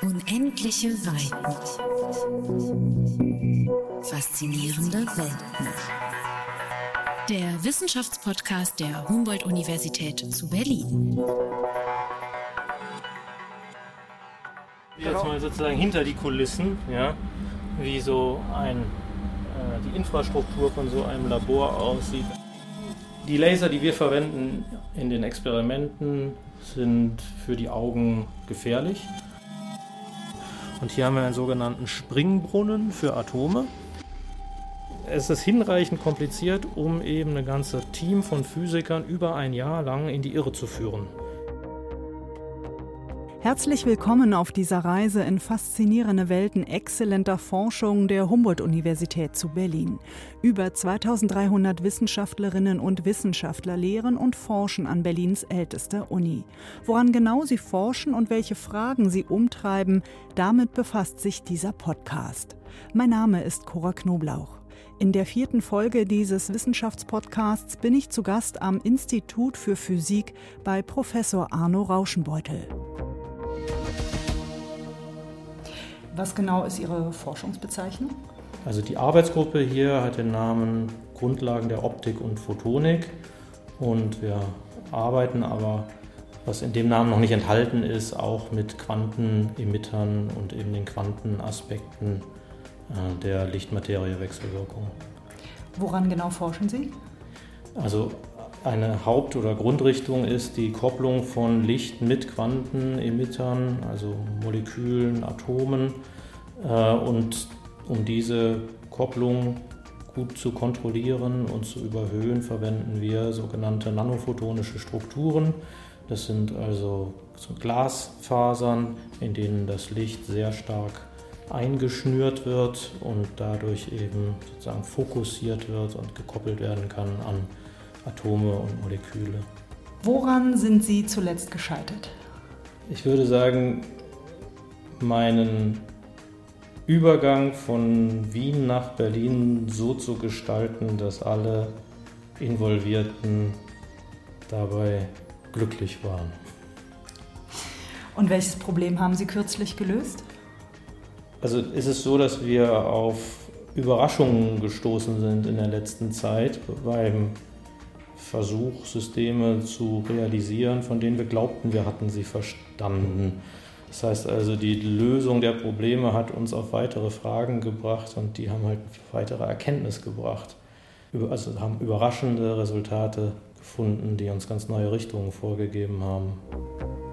Unendliche Weiten. Faszinierende Welten. Der Wissenschaftspodcast der Humboldt-Universität zu Berlin. Jetzt mal sozusagen hinter die Kulissen, ja, wie so ein, äh, die Infrastruktur von so einem Labor aussieht. Die Laser, die wir verwenden in den Experimenten, sind für die Augen gefährlich. Und hier haben wir einen sogenannten Springbrunnen für Atome. Es ist hinreichend kompliziert, um eben ein ganzes Team von Physikern über ein Jahr lang in die Irre zu führen. Herzlich willkommen auf dieser Reise in faszinierende Welten exzellenter Forschung der Humboldt-Universität zu Berlin. Über 2300 Wissenschaftlerinnen und Wissenschaftler lehren und forschen an Berlins ältester Uni. Woran genau sie forschen und welche Fragen sie umtreiben, damit befasst sich dieser Podcast. Mein Name ist Cora Knoblauch. In der vierten Folge dieses Wissenschaftspodcasts bin ich zu Gast am Institut für Physik bei Professor Arno Rauschenbeutel. Was genau ist Ihre Forschungsbezeichnung? Also die Arbeitsgruppe hier hat den Namen Grundlagen der Optik und Photonik und wir arbeiten aber, was in dem Namen noch nicht enthalten ist, auch mit Quantenemittern und eben den Quantenaspekten äh, der Lichtmateriewechselwirkung. Woran genau forschen Sie? Also eine Haupt- oder Grundrichtung ist die Kopplung von Licht mit Quantenemittern, also Molekülen, Atomen. Äh, und um diese Kopplung gut zu kontrollieren und zu überhöhen, verwenden wir sogenannte nanophotonische Strukturen. Das sind also Glasfasern, in denen das Licht sehr stark eingeschnürt wird und dadurch eben sozusagen fokussiert wird und gekoppelt werden kann an Atome und Moleküle. Woran sind Sie zuletzt gescheitert? Ich würde sagen, meinen Übergang von Wien nach Berlin so zu gestalten, dass alle Involvierten dabei glücklich waren. Und welches Problem haben Sie kürzlich gelöst? Also ist es so, dass wir auf Überraschungen gestoßen sind in der letzten Zeit beim Versuch, Systeme zu realisieren, von denen wir glaubten, wir hatten sie verstanden. Das heißt also, die Lösung der Probleme hat uns auf weitere Fragen gebracht und die haben halt weitere Erkenntnis gebracht. Also haben überraschende Resultate gefunden, die uns ganz neue Richtungen vorgegeben haben.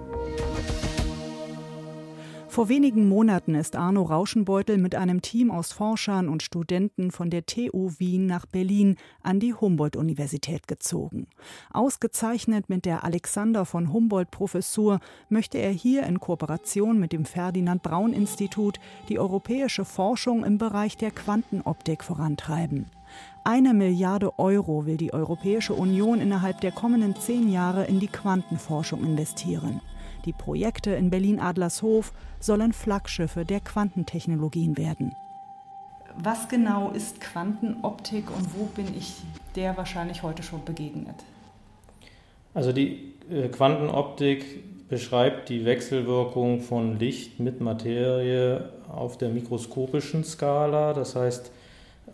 Vor wenigen Monaten ist Arno Rauschenbeutel mit einem Team aus Forschern und Studenten von der TU Wien nach Berlin an die Humboldt-Universität gezogen. Ausgezeichnet mit der Alexander von Humboldt-Professur möchte er hier in Kooperation mit dem Ferdinand Braun-Institut die europäische Forschung im Bereich der Quantenoptik vorantreiben. Eine Milliarde Euro will die Europäische Union innerhalb der kommenden zehn Jahre in die Quantenforschung investieren. Die Projekte in Berlin-Adlershof sollen Flaggschiffe der Quantentechnologien werden. Was genau ist Quantenoptik und wo bin ich der wahrscheinlich heute schon begegnet? Also die äh, Quantenoptik beschreibt die Wechselwirkung von Licht mit Materie auf der mikroskopischen Skala. Das heißt,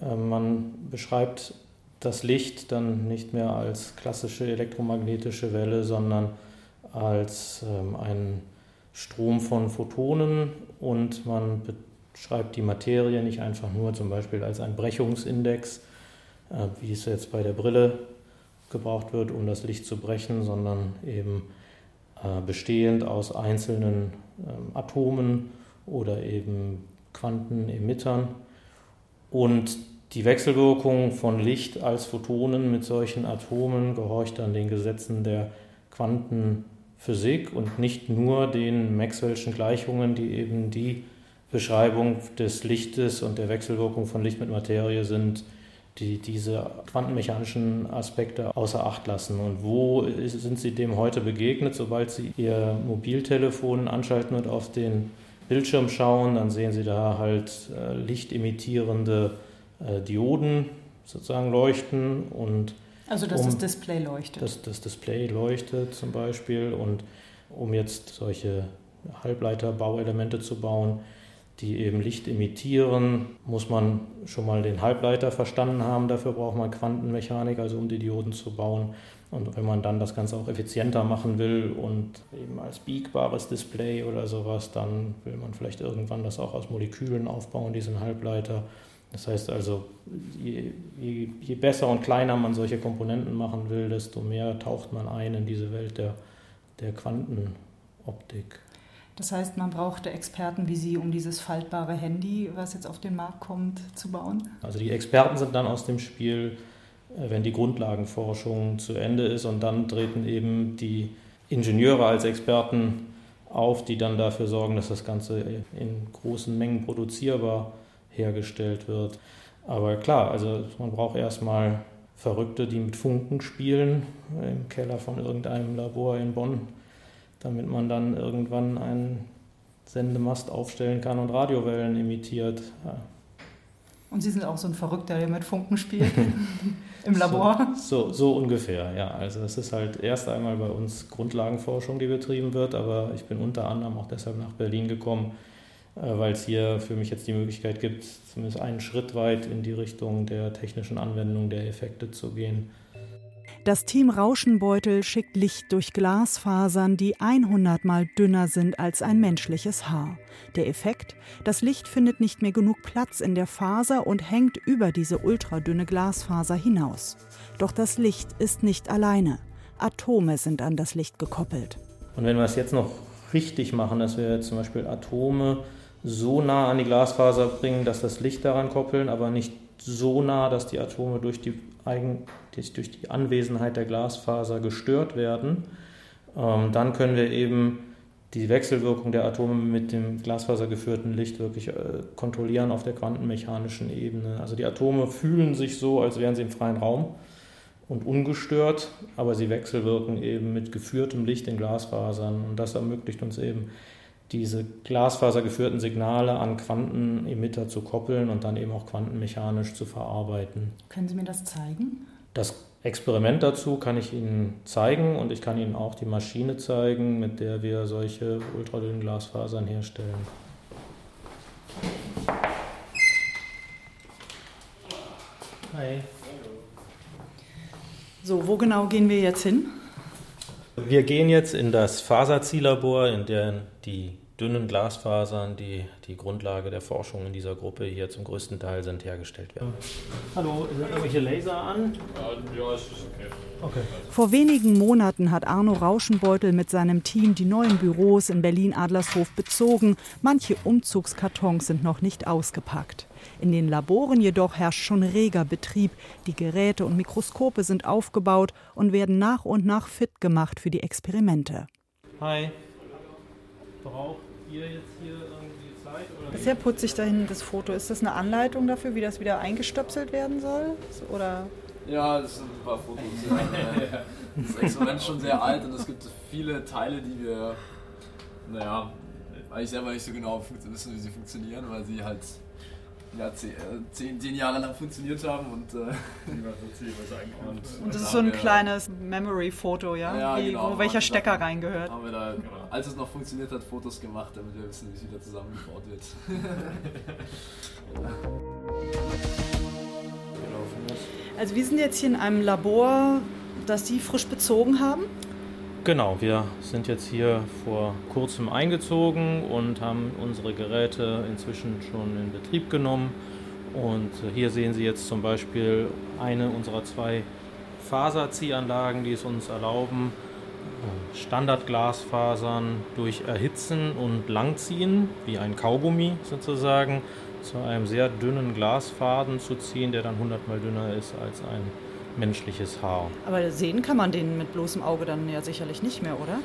äh, man beschreibt das Licht dann nicht mehr als klassische elektromagnetische Welle, sondern als ähm, ein Strom von Photonen und man beschreibt die Materie nicht einfach nur zum Beispiel als ein Brechungsindex, äh, wie es jetzt bei der Brille gebraucht wird, um das Licht zu brechen, sondern eben äh, bestehend aus einzelnen äh, Atomen oder eben Quantenemittern. Und die Wechselwirkung von Licht als Photonen mit solchen Atomen gehorcht dann den Gesetzen der Quanten Physik und nicht nur den Maxwell'schen Gleichungen, die eben die Beschreibung des Lichtes und der Wechselwirkung von Licht mit Materie sind, die diese quantenmechanischen Aspekte außer Acht lassen. Und wo sind Sie dem heute begegnet? Sobald Sie Ihr Mobiltelefon anschalten und auf den Bildschirm schauen, dann sehen Sie da halt äh, lichtemittierende äh, Dioden sozusagen leuchten und also dass um, das Display leuchtet. Dass das Display leuchtet zum Beispiel und um jetzt solche Halbleiterbauelemente zu bauen, die eben Licht emittieren, muss man schon mal den Halbleiter verstanden haben. Dafür braucht man Quantenmechanik, also um die Dioden zu bauen. Und wenn man dann das Ganze auch effizienter machen will und eben als biegbares Display oder sowas, dann will man vielleicht irgendwann das auch aus Molekülen aufbauen, diesen Halbleiter. Das heißt also, je, je, je, besser und kleiner man solche Komponenten machen will, desto mehr taucht man ein in diese Welt der, der Quantenoptik. Das heißt, man brauchte Experten wie Sie, um dieses faltbare Handy, was jetzt auf den Markt kommt, zu bauen? Also die Experten sind dann aus dem Spiel äh, wenn die Grundlagenforschung zu Ende ist. Und dann treten eben die Ingenieure als Experten auf, die dann dafür sorgen, dass das Ganze in großen Mengen produzierbar hergestellt wird. Aber klar, also man braucht erstmal Verrückte, die mit Funken spielen im Keller von irgendeinem Labor in Bonn, damit man dann irgendwann einen Sendemast aufstellen kann und Radiowellen imitiert. Und Sie sind auch so ein Verrückter, der mit Funken spielt im Labor? So, so, so, ungefähr, ja. Also es ist halt erst einmal bei uns Grundlagenforschung, die betrieben wird, aber ich bin unter anderem auch deshalb nach Berlin gekommen, äh, weil es hier für mich jetzt die Möglichkeit gibt, zumindest einen Schritt weit in die Richtung der technischen Anwendung der Effekte zu gehen. Das Team Rauschenbeutel schickt Licht durch Glasfasern, die 100 mal dünner sind als ein menschliches Haar. Der Effekt? Das Licht findet nicht mehr genug Platz in der Faser und hängt über diese ultradünne Glasfaser hinaus. Doch das Licht ist nicht alleine. Atome sind an das Licht gekoppelt. Und wenn wir es jetzt noch richtig machen, dass wir zum Beispiel Atome so nah an die Glasfaser bringen, dass das Licht daran koppeln, aber nicht so nah, dass die Atome durch die eigentlich durch die Anwesenheit der Glasfaser gestört werden, ähm, dann können wir eben die Wechselwirkung der Atome mit dem glasfasergeführten Licht wirklich äh, kontrollieren auf der quantenmechanischen Ebene. Also die Atome fühlen sich so, als wären sie im freien Raum und ungestört, aber sie wechselwirken eben mit geführtem Licht in Glasfasern und das ermöglicht uns eben diese glasfasergeführten Signale an Quantenemitter zu koppeln und dann eben auch quantenmechanisch zu verarbeiten. Können Sie mir das zeigen? Das Experiment dazu kann ich Ihnen zeigen und ich kann Ihnen auch die Maschine zeigen, mit der wir solche ultradünnen Glasfasern herstellen. Hi. So, wo genau gehen wir jetzt hin? Wir gehen jetzt in das Faserziellabor, in dem die dünnen Glasfasern, die die Grundlage der Forschung in dieser Gruppe hier zum größten Teil sind, hergestellt werden. Hallo, sind irgendwelche Laser an? Ja, ist okay. okay. Vor wenigen Monaten hat Arno Rauschenbeutel mit seinem Team die neuen Büros in Berlin-Adlershof bezogen. Manche Umzugskartons sind noch nicht ausgepackt. In den Laboren jedoch herrscht schon reger Betrieb. Die Geräte und Mikroskope sind aufgebaut und werden nach und nach fit gemacht für die Experimente. Hi. Braucht ihr jetzt hier irgendwie Zeit? Oder Bisher putze ich dahin das Foto. Ist das eine Anleitung dafür, wie das wieder eingestöpselt werden soll? Oder? Ja, das sind ein paar Fotos. das Experiment ist schon sehr alt und es gibt viele Teile, die wir, naja, eigentlich selber nicht so genau wissen, wie sie funktionieren, weil sie halt ja, zehn, äh, zehn, zehn, Jahre lang funktioniert haben und, äh, und, und das ist so ein kleines Memory-Foto, ja? ja wie, genau, wo welcher Stecker reingehört. Haben wir da, als es noch funktioniert hat, Fotos gemacht, damit wir wissen, wie es wieder zusammengebaut wird. also wir sind jetzt hier in einem Labor, das Sie frisch bezogen haben. Genau, wir sind jetzt hier vor kurzem eingezogen und haben unsere Geräte inzwischen schon in Betrieb genommen. Und hier sehen Sie jetzt zum Beispiel eine unserer zwei Faserziehanlagen, die es uns erlauben, Standardglasfasern durch Erhitzen und Langziehen, wie ein Kaugummi sozusagen, zu einem sehr dünnen Glasfaden zu ziehen, der dann 100 mal dünner ist als ein menschliches Haar. Aber sehen kann man den mit bloßem Auge dann ja sicherlich nicht mehr, oder?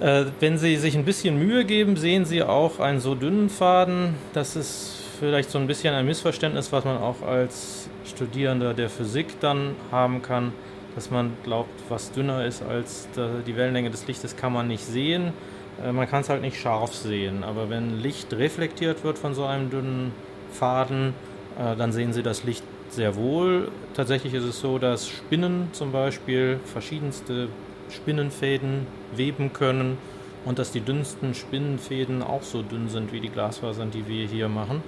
Äh, wenn Sie sich ein bisschen Mühe geben, sehen Sie auch einen so dünnen Faden. Das ist vielleicht so ein bisschen ein Missverständnis, was man auch als Studierender der Physik dann haben kann, dass man glaubt, was dünner ist als die Wellenlänge des Lichtes, kann man nicht sehen. Äh, man kann es halt nicht scharf sehen, aber wenn Licht reflektiert wird von so einem dünnen Faden, äh, dann sehen Sie das Licht sehr wohl. Tatsächlich ist es so, dass Spinnen zum Beispiel verschiedenste Spinnenfäden weben können und dass die dünnsten Spinnenfäden auch so dünn sind wie die Glasfasern, die wir hier machen.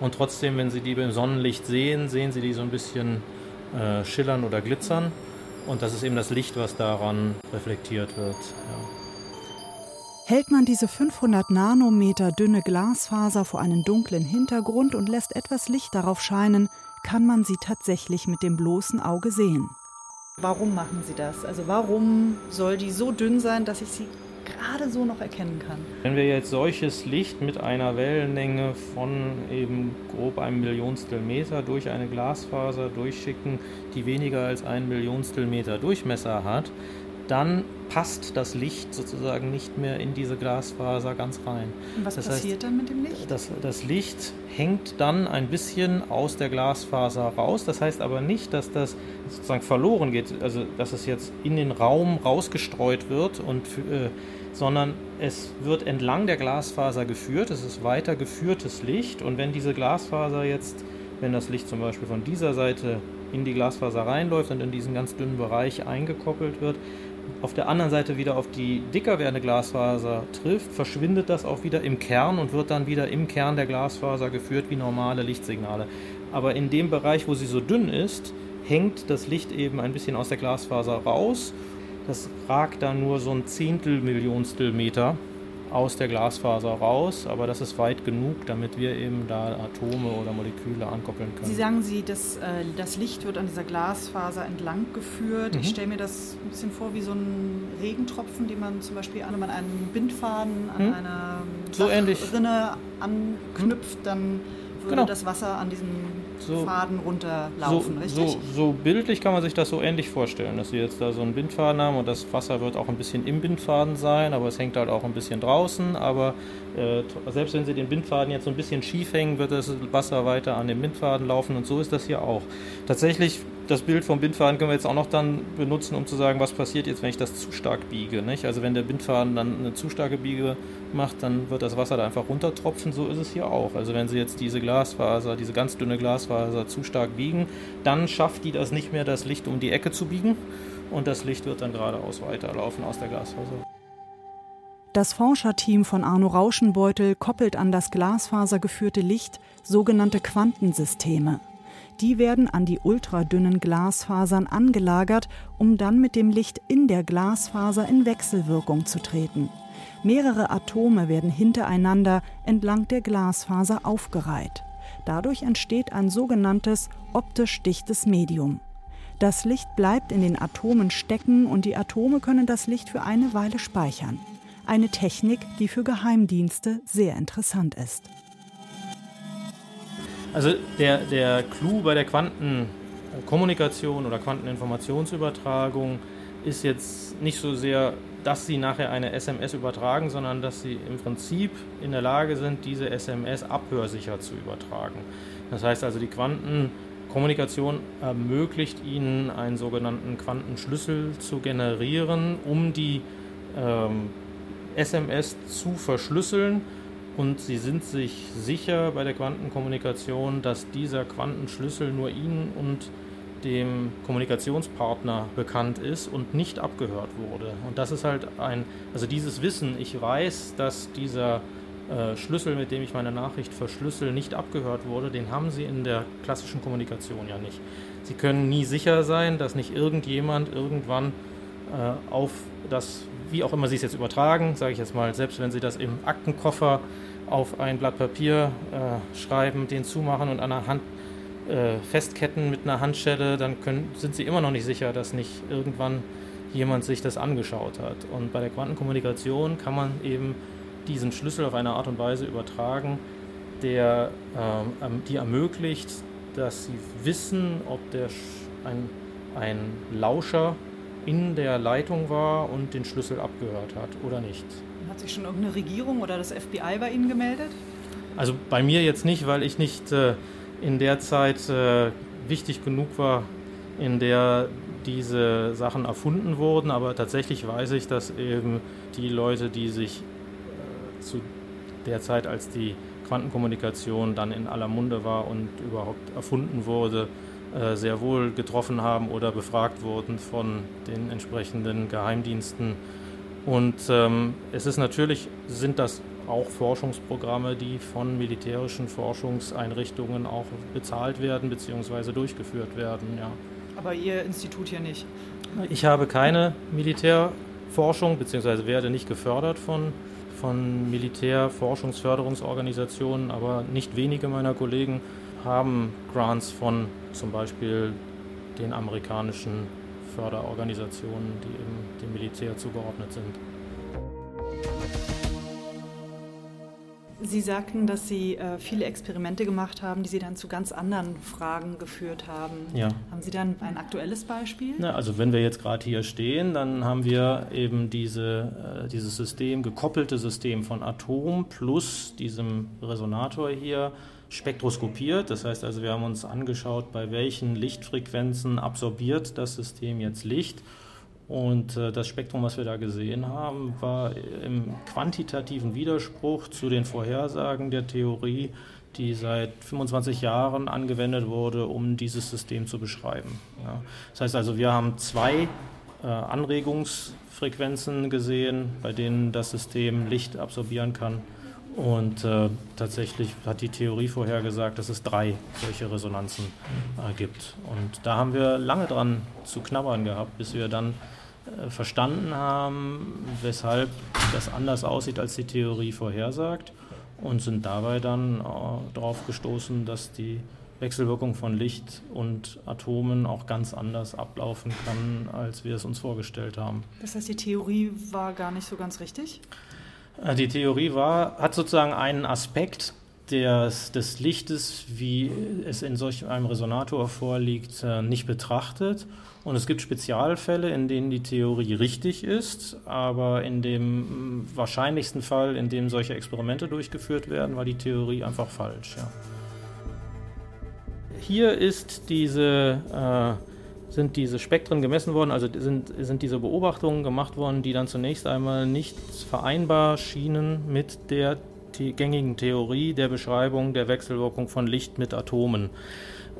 Und trotzdem, wenn Sie die im Sonnenlicht sehen, sehen Sie die so ein bisschen äh, schillern oder glitzern. Und das ist eben das Licht, was daran reflektiert wird. Ja. Hält man diese 500 Nanometer dünne Glasfaser vor einen dunklen Hintergrund und lässt etwas Licht darauf scheinen, kann man sie tatsächlich mit dem bloßen Auge sehen. Warum machen Sie das? Also warum soll die so dünn sein, dass ich sie gerade so noch erkennen kann? Wenn wir jetzt solches Licht mit einer Wellenlänge von eben grob einem Millionstel Meter durch eine Glasfaser durchschicken, die weniger als ein Millionstel Meter Durchmesser hat, dann passt das Licht sozusagen nicht mehr in diese Glasfaser ganz rein. Und was das passiert heißt, dann mit dem Licht? Das, das Licht hängt dann ein bisschen aus der Glasfaser raus. Das heißt aber nicht, dass das sozusagen verloren geht, also dass es jetzt in den Raum rausgestreut wird, und, äh, sondern es wird entlang der Glasfaser geführt. Es ist weiter geführtes Licht. Und wenn diese Glasfaser jetzt, wenn das Licht zum Beispiel von dieser Seite in die Glasfaser reinläuft und in diesen ganz dünnen Bereich eingekoppelt wird, auf der anderen Seite wieder auf die dicker werdende Glasfaser trifft, verschwindet das auch wieder im Kern und wird dann wieder im Kern der Glasfaser geführt wie normale Lichtsignale. Aber in dem Bereich, wo sie so dünn ist, hängt das Licht eben ein bisschen aus der Glasfaser raus. Das ragt dann nur so ein Zehntel Millionstel Meter aus der Glasfaser raus, aber das ist weit genug, damit wir eben da Atome oder Moleküle ankoppeln können. Sie sagen Sie, dass äh, das Licht wird an dieser Glasfaser entlang geführt. Mhm. Ich stelle mir das ein bisschen vor wie so ein Regentropfen, den man zum Beispiel an, einen Bindfaden an mhm. einer so Rinne anknüpft, dann würde genau. das Wasser an diesen so, Faden runterlaufen, so, richtig? So, so, bildlich kann man sich das so ähnlich vorstellen, dass sie jetzt da so einen Bindfaden haben und das Wasser wird auch ein bisschen im Bindfaden sein, aber es hängt halt auch ein bisschen draußen. Aber äh, selbst wenn sie den Bindfaden jetzt so ein bisschen schief hängen, wird das Wasser weiter an dem Bindfaden laufen und so ist das hier auch. Tatsächlich das Bild vom Bindfaden können wir jetzt auch noch dann benutzen, um zu sagen, was passiert jetzt, wenn ich das zu stark biege. Nicht? Also wenn der Bindfaden dann eine zu starke Biege macht, dann wird das Wasser da einfach runtertropfen. So ist es hier auch. Also wenn Sie jetzt diese Glasfaser, diese ganz dünne Glasfaser zu stark biegen, dann schafft die das nicht mehr, das Licht um die Ecke zu biegen. Und das Licht wird dann geradeaus weiterlaufen aus der Glasfaser. Das Forscherteam von Arno Rauschenbeutel koppelt an das glasfasergeführte Licht sogenannte Quantensysteme. Die werden an die ultradünnen Glasfasern angelagert, um dann mit dem Licht in der Glasfaser in Wechselwirkung zu treten. Mehrere Atome werden hintereinander entlang der Glasfaser aufgereiht. Dadurch entsteht ein sogenanntes optisch dichtes Medium. Das Licht bleibt in den Atomen stecken und die Atome können das Licht für eine Weile speichern. Eine Technik, die für Geheimdienste sehr interessant ist. Also der, der Clou bei der Quantenkommunikation oder Quanteninformationsübertragung ist jetzt nicht so sehr, dass sie nachher eine SMS übertragen, sondern dass sie im Prinzip in der Lage sind, diese SMS abhörsicher zu übertragen. Das heißt also, die Quantenkommunikation ermöglicht ihnen einen sogenannten Quantenschlüssel zu generieren, um die ähm, SMS zu verschlüsseln und sie sind sich sicher bei der Quantenkommunikation, dass dieser Quantenschlüssel nur ihnen und dem Kommunikationspartner bekannt ist und nicht abgehört wurde. Und das ist halt ein, also dieses Wissen, ich weiß, dass dieser äh, Schlüssel, mit dem ich meine Nachricht verschlüssel, nicht abgehört wurde, den haben sie in der klassischen Kommunikation ja nicht. Sie können nie sicher sein, dass nicht irgendjemand irgendwann äh, auf das wie auch immer Sie es jetzt übertragen, sage ich jetzt mal, selbst wenn Sie das im Aktenkoffer auf ein Blatt Papier äh, schreiben, den zumachen und an der Hand äh, festketten mit einer Handschelle, dann können, sind Sie immer noch nicht sicher, dass nicht irgendwann jemand sich das angeschaut hat. Und bei der Quantenkommunikation kann man eben diesen Schlüssel auf eine Art und Weise übertragen, der ähm, die ermöglicht, dass Sie wissen, ob der ein, ein Lauscher in der Leitung war und den Schlüssel abgehört hat oder nicht. Hat sich schon irgendeine Regierung oder das FBI bei Ihnen gemeldet? Also bei mir jetzt nicht, weil ich nicht äh, in der Zeit äh, wichtig genug war, in der diese Sachen erfunden wurden. Aber tatsächlich weiß ich, dass eben die Leute, die sich äh, zu der Zeit, als die Quantenkommunikation dann in aller Munde war und überhaupt erfunden wurde, sehr wohl getroffen haben oder befragt wurden von den entsprechenden Geheimdiensten Und ähm, es ist natürlich, sind das auch Forschungsprogramme, die von militärischen Forschungseinrichtungen auch bezahlt werden bzw. durchgeführt werden. Ja. Aber Ihr Institut hier nicht? Ich habe keine Militärforschung bzw. werde nicht gefördert von, von Militärforschungsförderungsorganisationen, aber nicht wenige meiner Kollegen haben Grants von zum Beispiel den amerikanischen Förderorganisationen, die eben dem Militär zugeordnet sind. Sie sagten, dass Sie äh, viele Experimente gemacht haben, die Sie dann zu ganz anderen Fragen geführt haben. Ja. Haben Sie dann ein aktuelles Beispiel? Na, also wenn wir jetzt gerade hier stehen, dann haben wir eben diese, äh, dieses System, gekoppelte System von Atom plus diesem Resonator hier spektroskopiert. Das heißt also, wir haben uns angeschaut, bei welchen Lichtfrequenzen absorbiert das System jetzt Licht. Und äh, das Spektrum, was wir da gesehen haben, war im quantitativen Widerspruch zu den Vorhersagen der Theorie, die seit 25 Jahren angewendet wurde, um dieses System zu beschreiben. Das heißt also, wir haben zwei äh, Anregungsfrequenzen gesehen, bei denen das System Licht absorbieren kann. Und äh, tatsächlich hat die Theorie vorhergesagt, dass es drei solche Resonanzen äh, gibt. Und da haben wir lange dran zu knabbern gehabt, bis wir dann äh, verstanden haben, weshalb das anders aussieht, als die Theorie vorhersagt. Und sind dabei dann äh, darauf gestoßen, dass die Wechselwirkung von Licht und Atomen auch ganz anders ablaufen kann, als wir es uns vorgestellt haben. Das heißt, die Theorie war gar nicht so ganz richtig? Äh, die Theorie war, hat sozusagen einen Aspekt des, des Lichtes, wie es in solch einem Resonator vorliegt, äh, nicht betrachtet. Und es gibt Spezialfälle, in denen die Theorie richtig ist, aber in dem wahrscheinlichsten Fall, in dem solche Experimente durchgeführt werden, war die Theorie einfach falsch. Ja. Hier ist diese äh, sind diese Spektren gemessen worden, also sind, sind diese Beobachtungen gemacht worden, die dann zunächst einmal nicht vereinbar schienen mit der the gängigen Theorie der Beschreibung der Wechselwirkung von Licht mit Atomen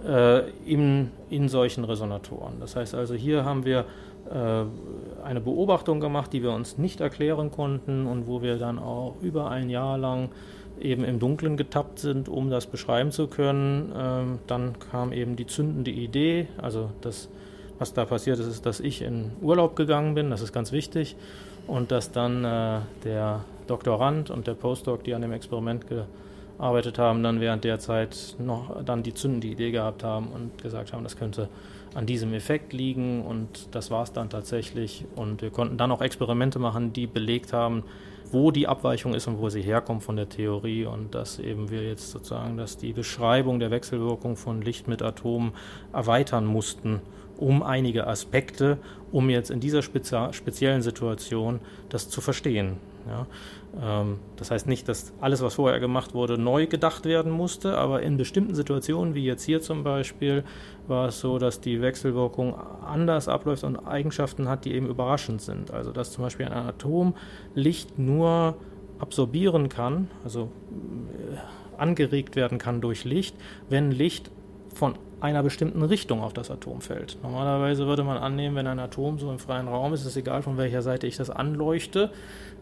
äh, in, in solchen Resonatoren. Das heißt also, hier haben wir äh, eine Beobachtung gemacht, die wir uns nicht erklären konnten und wo wir dann auch über ein Jahr lang eben im Dunkeln getappt sind, um das beschreiben zu können. Ähm, dann kam eben die zündende Idee, also das was da passiert ist, ist, dass ich in Urlaub gegangen bin, das ist ganz wichtig, und dass dann äh, der Doktorand und der Postdoc, die an dem Experiment gearbeitet haben, dann während der Zeit noch dann die zündende Idee gehabt haben und gesagt haben, das könnte an diesem Effekt liegen und das war es dann tatsächlich. Und wir konnten dann auch Experimente machen, die belegt haben, wo die Abweichung ist und wo sie herkommt von der Theorie und dass eben wir jetzt sozusagen, dass die Beschreibung der Wechselwirkung von Licht mit Atomen erweitern mussten um einige Aspekte, um jetzt in dieser speziellen Situation das zu verstehen. Ja, ähm, das heißt nicht, dass alles, was vorher gemacht wurde, neu gedacht werden musste, aber in bestimmten Situationen, wie jetzt hier zum Beispiel, war es so, dass die Wechselwirkung anders abläuft und Eigenschaften hat, die eben überraschend sind. Also dass zum Beispiel ein Atom Licht nur absorbieren kann, also äh, angeregt werden kann durch Licht, wenn Licht von einer bestimmten Richtung auf das Atom fällt. Normalerweise würde man annehmen, wenn ein Atom so im freien Raum ist, ist es egal, von welcher Seite ich das anleuchte.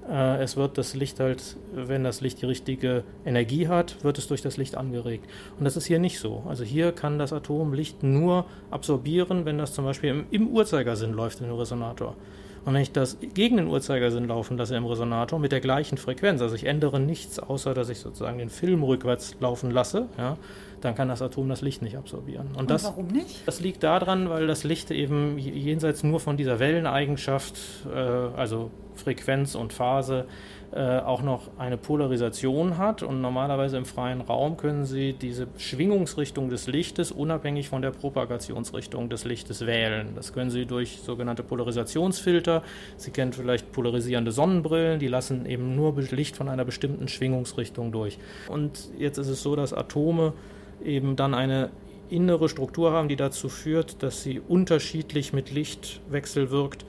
Äh, es wird das Licht halt, wenn das Licht die richtige Energie hat, wird es durch das Licht angeregt. Und das ist hier nicht so. Also hier kann das Atom Licht nur absorbieren, wenn das zum Beispiel im, im Uhrzeigersinn läuft in den Resonator. Und wenn ich das gegen den Uhrzeigersinn laufen lasse im Resonator mit der gleichen Frequenz, also ich ändere nichts, außer dass ich sozusagen den Film rückwärts laufen lasse, ja, dann kann das Atom das Licht nicht absorbieren. Und, Und das, warum nicht? Das liegt daran, weil das Licht eben jenseits nur von dieser Welleneigenschaft, äh, also Frequenz und Phase, auch noch eine Polarisation hat. Und normalerweise im freien Raum können Sie diese Schwingungsrichtung des Lichtes unabhängig von der Propagationsrichtung des Lichtes wählen. Das können Sie durch sogenannte Polarisationsfilter. Sie kennen vielleicht polarisierende Sonnenbrillen, die lassen eben nur Licht von einer bestimmten Schwingungsrichtung durch. Und jetzt ist es so, dass Atome eben dann eine innere Struktur haben, die dazu führt, dass sie unterschiedlich mit Licht wechselwirkt,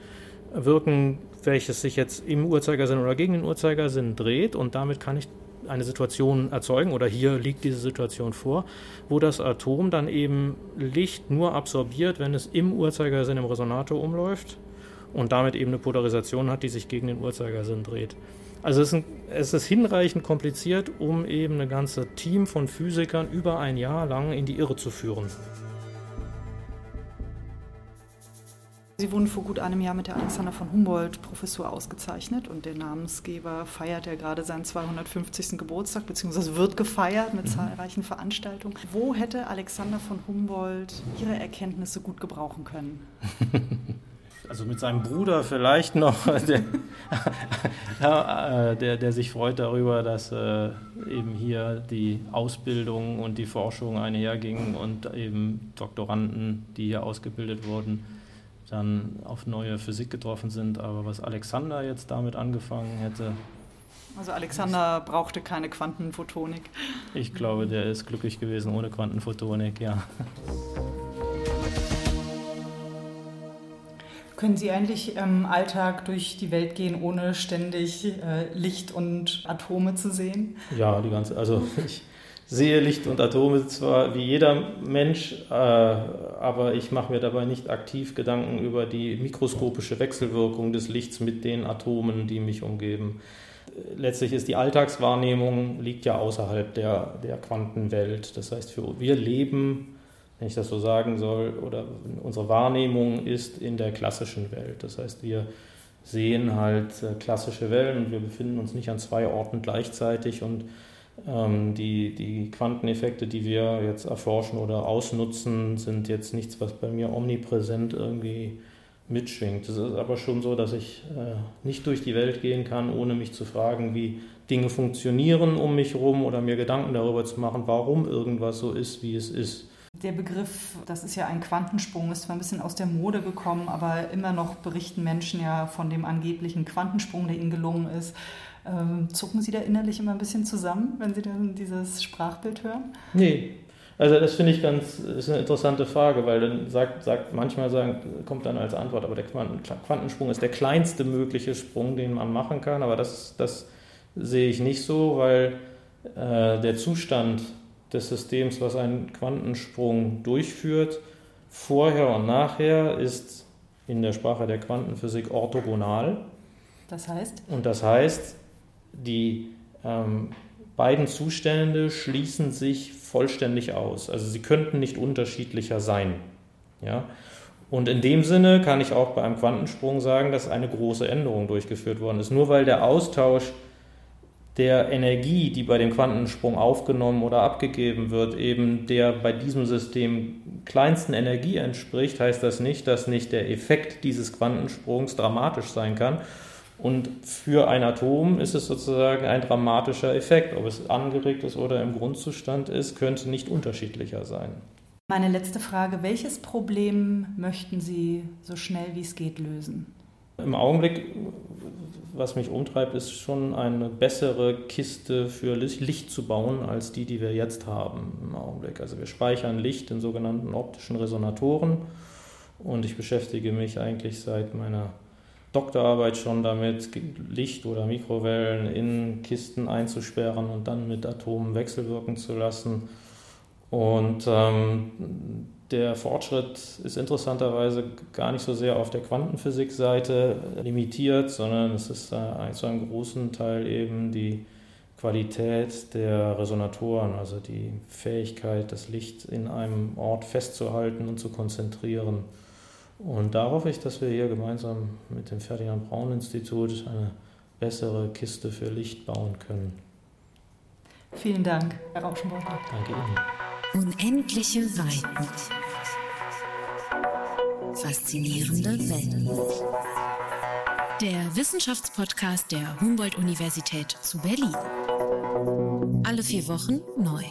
wirken, welches sich jetzt im Uhrzeigersinn oder gegen den Uhrzeigersinn dreht und damit kann ich eine Situation erzeugen oder hier liegt diese Situation vor, wo das Atom dann eben Licht nur absorbiert, wenn es im Uhrzeigersinn im Resonator umläuft und damit eben eine Polarisation hat, die sich gegen den Uhrzeigersinn dreht. Also es ist, ein, es ist, hinreichend kompliziert, um eben ein ganzes Team von Physikern über ein Jahr lang in die Irre zu führen. Sie wurden vor gut einem Jahr mit der Alexander von Humboldt Professur ausgezeichnet und der Namensgeber feiert ja gerade seinen 250. Geburtstag, beziehungsweise wird gefeiert mit mhm. zahlreichen Veranstaltungen. Wo hätte Alexander von Humboldt Ihre Erkenntnisse gut gebrauchen können? also mit seinem Bruder vielleicht noch, der, äh, der, der, sich freut darüber, dass äh, eben hier die Ausbildung und die Forschung einhergingen und eben Doktoranden, die hier ausgebildet wurden, dann auf neue Physik getroffen sind. Aber was Alexander jetzt damit angefangen hätte. Also Alexander brauchte keine Quantenphotonik. Ich glaube, der ist glücklich gewesen ohne Quantenphotonik, ja. Können Sie eigentlich im Alltag durch die Welt gehen, ohne ständig äh, Licht und Atome zu sehen? Ja, die ganze, also ich sehe Licht und Atome zwar wie jeder Mensch, äh, aber ich mache mir dabei nicht aktiv Gedanken über die mikroskopische Wechselwirkung des Lichts mit den Atomen, die mich umgeben. Letztlich ist die Alltagswahrnehmung liegt ja außerhalb der, der Quantenwelt. Das heißt, für, wir leben wenn ich das so sagen soll, oder unsere Wahrnehmung ist in der klassischen Welt. Das heißt, wir sehen halt äh, klassische Wellen und wir befinden uns nicht an zwei Orten gleichzeitig und die, die Quanteneffekte, die wir jetzt erforschen oder ausnutzen, sind jetzt nichts, was bei mir omnipräsent irgendwie mitschwingt. Es ist aber schon so, dass ich äh, nicht durch die Welt gehen kann, ohne mich zu fragen, wie Dinge funktionieren um mich herum oder mir Gedanken darüber zu machen, warum irgendwas so ist, wie es ist. Der Begriff, das ist ja ein Quantensprung, ist zwar ein bisschen aus der Mode gekommen, aber immer noch berichten Menschen ja von dem angeblichen Quantensprung, der ihnen gelungen ist. Ähm, zucken Sie da innerlich immer ein bisschen zusammen, wenn Sie dann dieses Sprachbild hören? Nee. Also das finde ich ganz, ist eine interessante Frage, weil dann sagt, sagt manchmal sagen, kommt dann als Antwort, aber der Quantensprung ist der kleinste mögliche Sprung, den man machen kann, aber das, das sehe ich nicht so, weil äh, der Zustand des Systems, was einen Quantensprung durchführt, vorher und nachher, ist in der Sprache der Quantenphysik orthogonal. Das heißt? Und das heißt, die ähm, beiden Zustände schließen sich vollständig aus. Also sie könnten nicht unterschiedlicher sein. Ja? Und in dem Sinne kann ich auch bei einem Quantensprung sagen, dass eine große Änderung durchgeführt worden ist. Nur weil der Austausch der Energie, die bei dem Quantensprung aufgenommen oder abgegeben wird, eben der bei diesem System kleinsten Energie entspricht, heißt das nicht, dass nicht der Effekt dieses Quantensprungs dramatisch sein kann. Und für ein Atom ist es sozusagen ein dramatischer Effekt. Ob es angeregt ist oder im Grundzustand ist, könnte nicht unterschiedlicher sein. Meine letzte Frage, welches Problem möchten Sie so schnell wie es geht lösen? Im Augenblick was mich umtreibt, ist schon eine bessere Kiste für Licht zu bauen als die, die wir jetzt haben im Augenblick. Also wir speichern Licht in sogenannten optischen Resonatoren und ich beschäftige mich eigentlich seit meiner Doktorarbeit schon damit, Licht oder Mikrowellen in Kisten einzusperren und dann mit Atomen wechselwirken zu lassen. Und ähm, der Fortschritt ist interessanterweise gar nicht so sehr auf der Quantenphysik-Seite limitiert, sondern es ist äh, zu einem großen Teil eben die Qualität der Resonatoren, also die Fähigkeit, das Licht in einem Ort festzuhalten und zu konzentrieren. Und da hoffe ich, dass wir hier gemeinsam mit dem Ferdinand Braun Institut eine bessere Kiste für Licht bauen können. Vielen Dank, Herr Rauschenbacher. Danke Ihnen. Unendliche Weiten. Faszinierende Welt. Der Wissenschaftspodcast der Humboldt-Universität zu Berlin. Alle vier Wochen neu.